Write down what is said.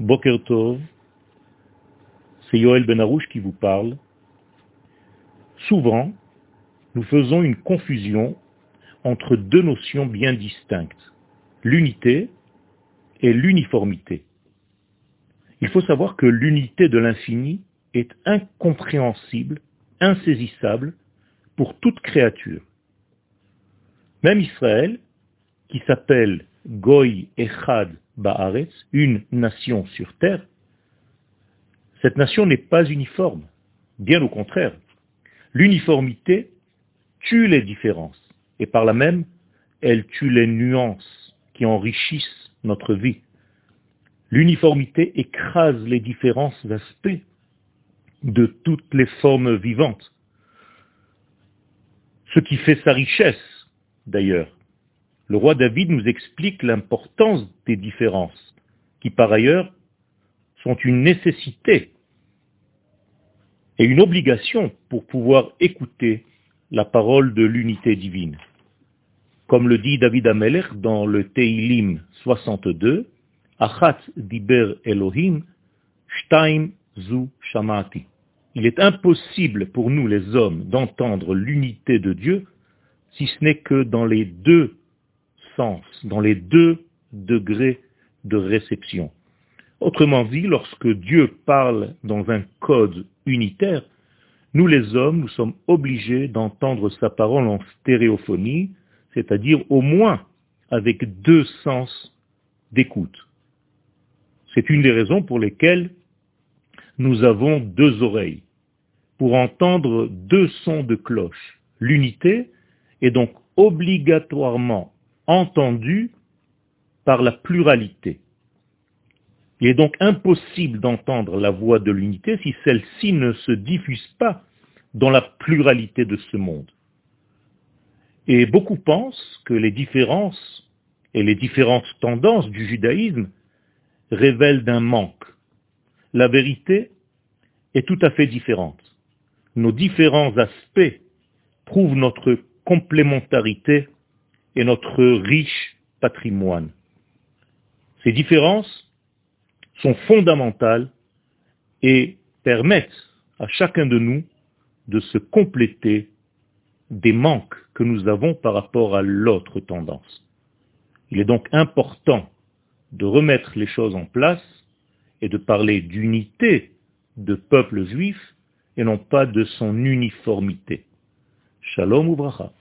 Boker Tov, c'est Yoel Benarouche qui vous parle. Souvent, nous faisons une confusion entre deux notions bien distinctes, l'unité et l'uniformité. Il faut savoir que l'unité de l'infini est incompréhensible, insaisissable pour toute créature. Même Israël, qui s'appelle Goy Echad Ba'aretz, une nation sur terre, cette nation n'est pas uniforme, bien au contraire. L'uniformité tue les différences, et par là même, elle tue les nuances qui enrichissent notre vie. L'uniformité écrase les différents aspects de toutes les formes vivantes. Ce qui fait sa richesse, d'ailleurs. Le roi David nous explique l'importance des différences, qui par ailleurs sont une nécessité et une obligation pour pouvoir écouter la parole de l'unité divine. Comme le dit David Ameler dans le Teilim 62, Achat diber Elohim, shtaim zu shamati. Il est impossible pour nous les hommes d'entendre l'unité de Dieu si ce n'est que dans les deux dans les deux degrés de réception. Autrement dit, lorsque Dieu parle dans un code unitaire, nous les hommes, nous sommes obligés d'entendre sa parole en stéréophonie, c'est-à-dire au moins avec deux sens d'écoute. C'est une des raisons pour lesquelles nous avons deux oreilles, pour entendre deux sons de cloche. L'unité est donc obligatoirement entendue par la pluralité. Il est donc impossible d'entendre la voix de l'unité si celle-ci ne se diffuse pas dans la pluralité de ce monde. Et beaucoup pensent que les différences et les différentes tendances du judaïsme révèlent d'un manque. La vérité est tout à fait différente. Nos différents aspects prouvent notre complémentarité et notre riche patrimoine. Ces différences sont fondamentales et permettent à chacun de nous de se compléter des manques que nous avons par rapport à l'autre tendance. Il est donc important de remettre les choses en place et de parler d'unité de peuple juif et non pas de son uniformité. Shalom ou bracha.